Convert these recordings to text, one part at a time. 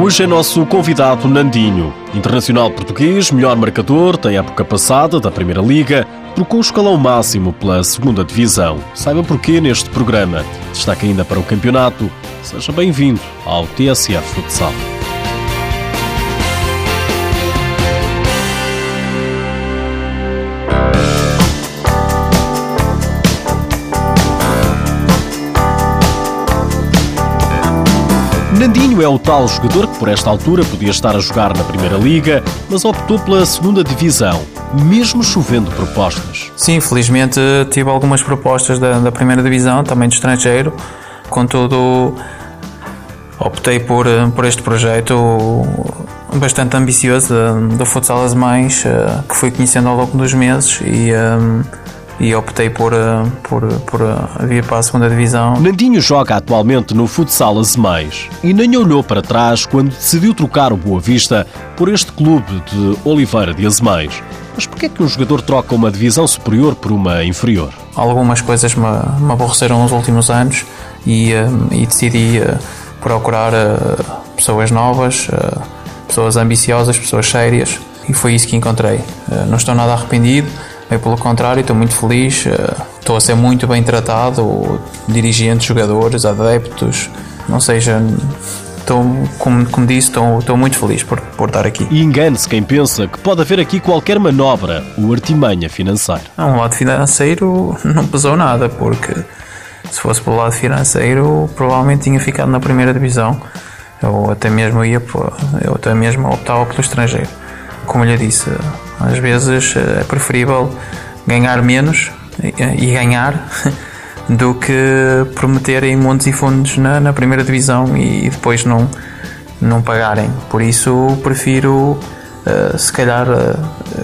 Hoje é nosso convidado Nandinho, internacional português, melhor marcador, tem época passada da Primeira Liga, trocou o escalão máximo pela Segunda Divisão. Saiba porquê neste programa. Destaca ainda para o campeonato. Seja bem-vindo ao TSF Futsal. Nandinho é o tal jogador que por esta altura podia estar a jogar na Primeira Liga, mas optou pela Segunda Divisão, mesmo chovendo propostas. Sim, felizmente tive algumas propostas da, da Primeira Divisão, também de estrangeiro, contudo optei por, por este projeto bastante ambicioso do Futsal Mães, eh, que fui conhecendo ao longo dos meses e um, e optei por, eh, por, por eh, vir para a segunda divisão. Nandinho joga atualmente no futsal Azemais e nem olhou para trás quando decidiu trocar o Boa Vista por este clube de Oliveira de Azemais. Mas porquê é que um jogador troca uma divisão superior por uma inferior? Algumas coisas me, me aborreceram nos últimos anos e, eh, e decidi procurar pessoas novas, pessoas ambiciosas, pessoas sérias e foi isso que encontrei. Não estou nada arrependido eu, pelo contrário, estou muito feliz, eh, estou a ser muito bem tratado, dirigentes, jogadores, adeptos, não seja. Estou, como, como disse, estou, estou muito feliz por, por estar aqui. E engane-se quem pensa que pode haver aqui qualquer manobra, o artimanha financeiro. Não, o lado financeiro não pesou nada, porque se fosse pelo lado financeiro, provavelmente tinha ficado na primeira divisão. Eu até mesmo ia, eu até mesmo optava pelo estrangeiro. Como lhe disse, às vezes eh, é preferível ganhar menos e ganhar do que prometerem montes e fundos na, na primeira divisão e depois não, não pagarem. Por isso prefiro uh, se calhar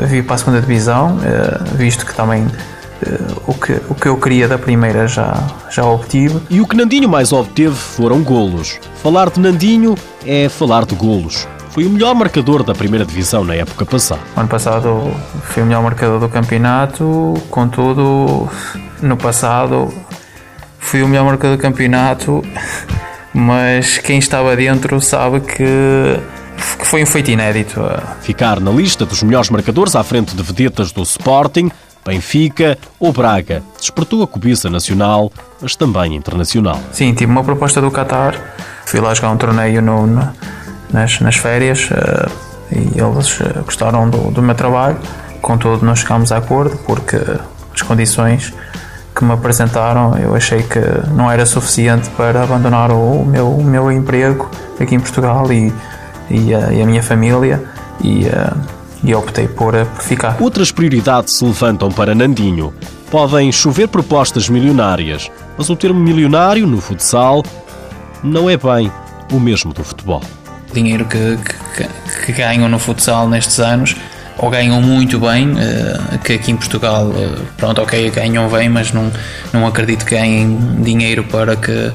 vir para a segunda divisão, visto que também o, que, o que eu queria da primeira já, já obtive. E o que Nandinho mais obteve foram golos. Falar de Nandinho é falar de golos. Foi o melhor marcador da primeira divisão na época passada. Ano passado fui o melhor marcador do campeonato, contudo, no passado fui o melhor marcador do campeonato, mas quem estava dentro sabe que foi um feito inédito. Ficar na lista dos melhores marcadores à frente de vedetas do Sporting, Benfica ou Braga despertou a cobiça nacional, mas também internacional. Sim, tive uma proposta do Qatar, fui lá jogar um torneio no, no nas, nas férias uh, e eles uh, gostaram do, do meu trabalho. Contudo, não chegámos a acordo porque as condições que me apresentaram eu achei que não era suficiente para abandonar o, meu, o meu emprego aqui em Portugal e, e, a, e a minha família e, uh, e optei por, por ficar. Outras prioridades se levantam para Nandinho. Podem chover propostas milionárias, mas o termo milionário no futsal não é bem o mesmo do futebol dinheiro que, que, que, ganham no futsal nestes anos, ou ganham muito bem, uh, que aqui em Portugal, uh, pronto, ok, ganham bem, mas não, não acredito que ganhem dinheiro para que,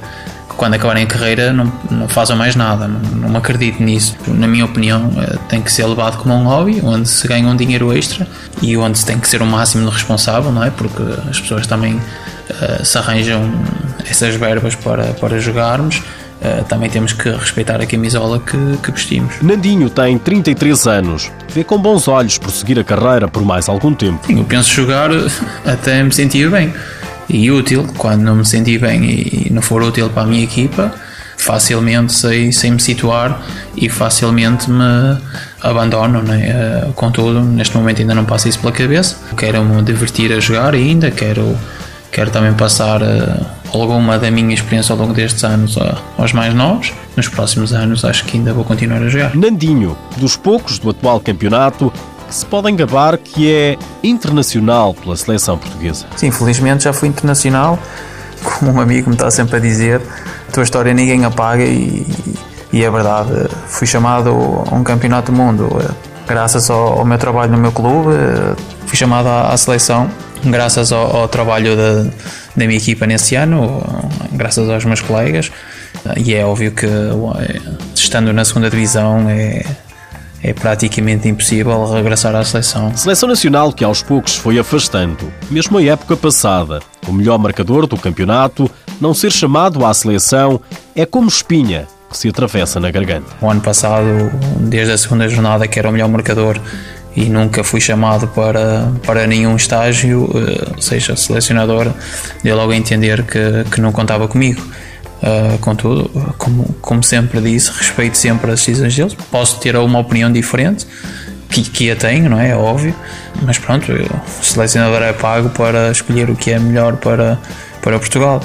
quando acabarem a carreira não, não façam mais nada. Não, não acredito nisso. Na minha opinião, uh, tem que ser levado como um hobby, onde se ganha um dinheiro extra e onde se tem que ser o máximo responsável, não é? Porque as pessoas também se arranjam essas verbas para, para jogarmos Uh, também temos que respeitar a camisola que, que, vestimos. Nandinho tem 33 anos. Vê com bons olhos prosseguir a carreira por mais algum tempo. Sim, eu penso jogar até me sentir bem e útil. Quando não me sentir bem e não for útil para a minha equipa, facilmente sei, sei me situar e facilmente me abandono. Né? Uh, contudo, neste momento ainda não passa isso pela cabeça. Quero me divertir a jogar ainda, quero, quero também passar. Uh, alguma da minha experiência ao longo destes anos aos mais novos. Nos próximos anos acho que ainda vou continuar a jogar. Nandinho, dos poucos do atual campeonato, que se podem gabar que é internacional pela seleção portuguesa. Sim, felizmente já fui internacional, como um amigo me está sempre a dizer, a tua história ninguém apaga e, e é verdade. Fui chamado a um campeonato do mundo graças ao, ao meu trabalho no meu clube, fui chamado à, à seleção graças ao, ao trabalho da, da minha equipa nesse ano, graças aos meus colegas, e é óbvio que estando na segunda divisão é, é praticamente impossível regressar à seleção. Seleção nacional que aos poucos foi afastando, mesmo a época passada. O melhor marcador do campeonato, não ser chamado à seleção, é como espinha que se atravessa na garganta. O ano passado, desde a segunda jornada, que era o melhor marcador e nunca fui chamado para, para nenhum estágio, eh, seja, selecionador, deu logo a entender que, que não contava comigo. Uh, contudo, como, como sempre disse, respeito sempre as decisões deles. Posso ter uma opinião diferente, que, que a tenho, não é? é óbvio, mas pronto, o selecionador é pago para escolher o que é melhor para, para Portugal.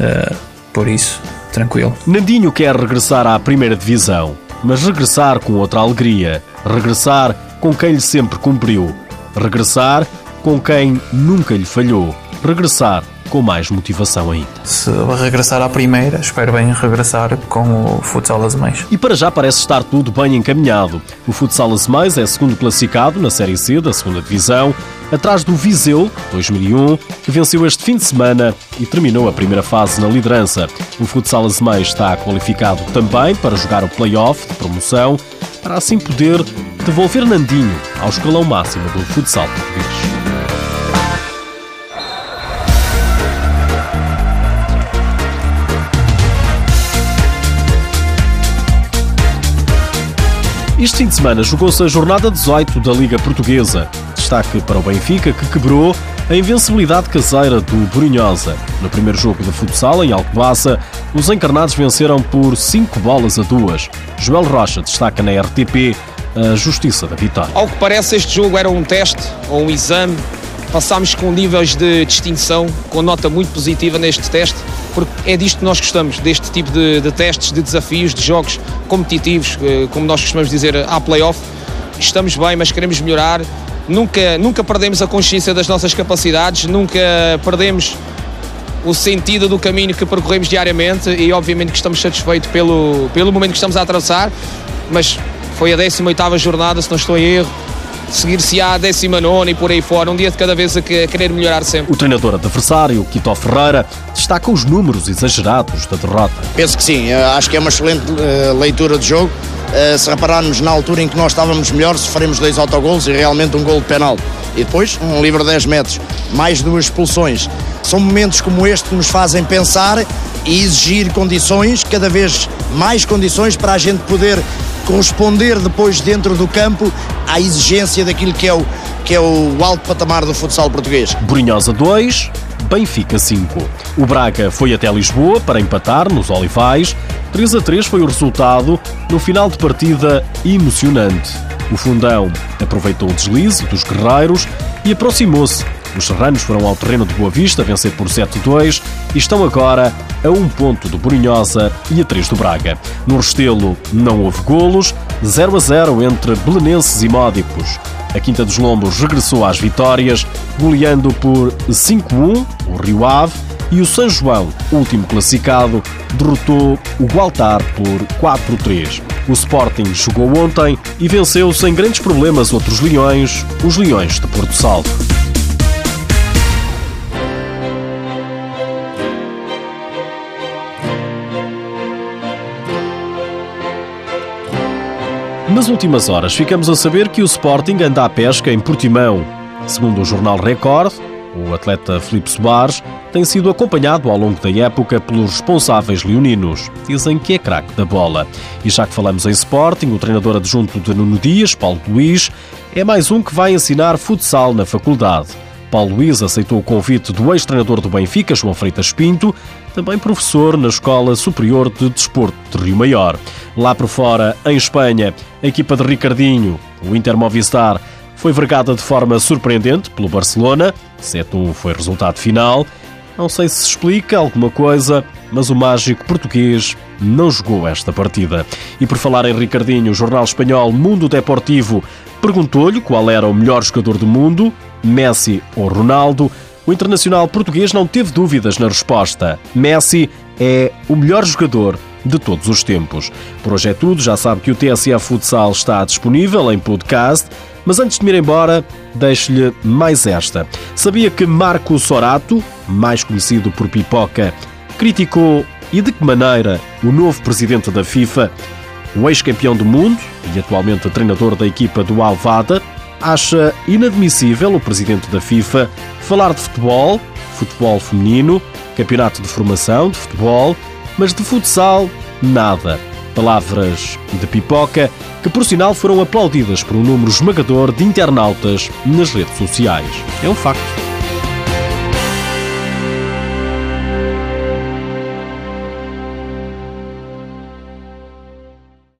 Uh, por isso, tranquilo. Nandinho quer regressar à primeira divisão, mas regressar com outra alegria, regressar com quem lhe sempre cumpriu, regressar com quem nunca lhe falhou, regressar com mais motivação ainda. Se regressar à primeira, espero bem regressar com o Futsal Azemais. E para já parece estar tudo bem encaminhado. O Futsal Azemais é segundo classificado na Série C da segunda Divisão, atrás do Viseu, 2001, que venceu este fim de semana e terminou a primeira fase na liderança. O Futsal Azemais está qualificado também para jogar o play-off de promoção, para assim poder devolver Nandinho ao escalão máximo do futsal português. Este fim de semana jogou-se a jornada 18 da Liga Portuguesa. Destaque para o Benfica, que quebrou a invencibilidade caseira do Brunhosa. No primeiro jogo de futsal, em Alcobaça, os encarnados venceram por 5 bolas a 2. Joel Rocha destaca na RTP a justiça da vitória. Ao que parece, este jogo era um teste ou um exame. Passámos com níveis de distinção, com nota muito positiva neste teste porque é disto que nós gostamos, deste tipo de, de testes, de desafios, de jogos competitivos, eh, como nós costumamos dizer, à playoff. Estamos bem, mas queremos melhorar. Nunca, nunca perdemos a consciência das nossas capacidades, nunca perdemos o sentido do caminho que percorremos diariamente e obviamente que estamos satisfeitos pelo, pelo momento que estamos a atravessar, mas foi a 18ª jornada, se não estou em erro, seguir-se-á a 19 e por aí fora, um dia de cada vez a, querer melhorar sempre. O treinador adversário, Quito Ferreira, destaca os números exagerados da derrota. Penso que sim, acho que é uma excelente uh, leitura de jogo. Uh, se repararmos na altura em que nós estávamos melhores, sofremos dois autogolos e realmente um gol de penal. E depois um livre 10 metros, mais duas expulsões. São momentos como este que nos fazem pensar e exigir condições, cada vez mais condições para a gente poder corresponder depois dentro do campo à exigência daquilo que é o, que é o alto patamar do futsal português. Brunhosa 2, Benfica 5. O Braga foi até Lisboa para empatar nos Olivais. 3 a 3 foi o resultado no final de partida emocionante. O Fundão aproveitou o deslize dos guerreiros e aproximou-se os serranos foram ao terreno de Boa Vista vencer por 7-2 e estão agora a um ponto do Borinhosa e a 3 do Braga. No Restelo não houve golos, 0 a 0 entre belenenses e módicos. A Quinta dos Lombos regressou às vitórias, goleando por 5-1 o Rio Ave e o São João, último classificado, derrotou o Gualtar por 4-3. O Sporting jogou ontem e venceu sem grandes problemas outros Leões, os Leões de Porto Salvo. Nas últimas horas, ficamos a saber que o Sporting anda à pesca em Portimão. Segundo o jornal Record, o atleta Filipe Soares tem sido acompanhado ao longo da época pelos responsáveis leoninos. Dizem que é craque da bola. E já que falamos em Sporting, o treinador adjunto de Nuno Dias, Paulo Luís, é mais um que vai ensinar futsal na faculdade. Paulo Luís aceitou o convite do ex-treinador do Benfica, João Freitas Pinto, também professor na Escola Superior de Desporto de Rio Maior. Lá por fora, em Espanha, a equipa de Ricardinho, o Inter Movistar, foi vergada de forma surpreendente pelo Barcelona. 7-1 foi resultado final. Não sei se explica alguma coisa, mas o mágico português não jogou esta partida. E por falar em Ricardinho, o jornal espanhol Mundo Deportivo perguntou-lhe qual era o melhor jogador do mundo, Messi ou Ronaldo. O internacional português não teve dúvidas na resposta. Messi é o melhor jogador de todos os tempos. Por hoje é tudo, já sabe que o TSF Futsal está disponível em podcast, mas antes de me ir embora, deixo-lhe mais esta. Sabia que Marco Sorato, mais conhecido por Pipoca, criticou e de que maneira o novo presidente da FIFA, o ex-campeão do mundo e atualmente treinador da equipa do Alvada, acha inadmissível o presidente da FIFA falar de futebol, futebol feminino, campeonato de formação de futebol mas de futsal, nada. Palavras de pipoca que, por sinal, foram aplaudidas por um número esmagador de internautas nas redes sociais. É um facto.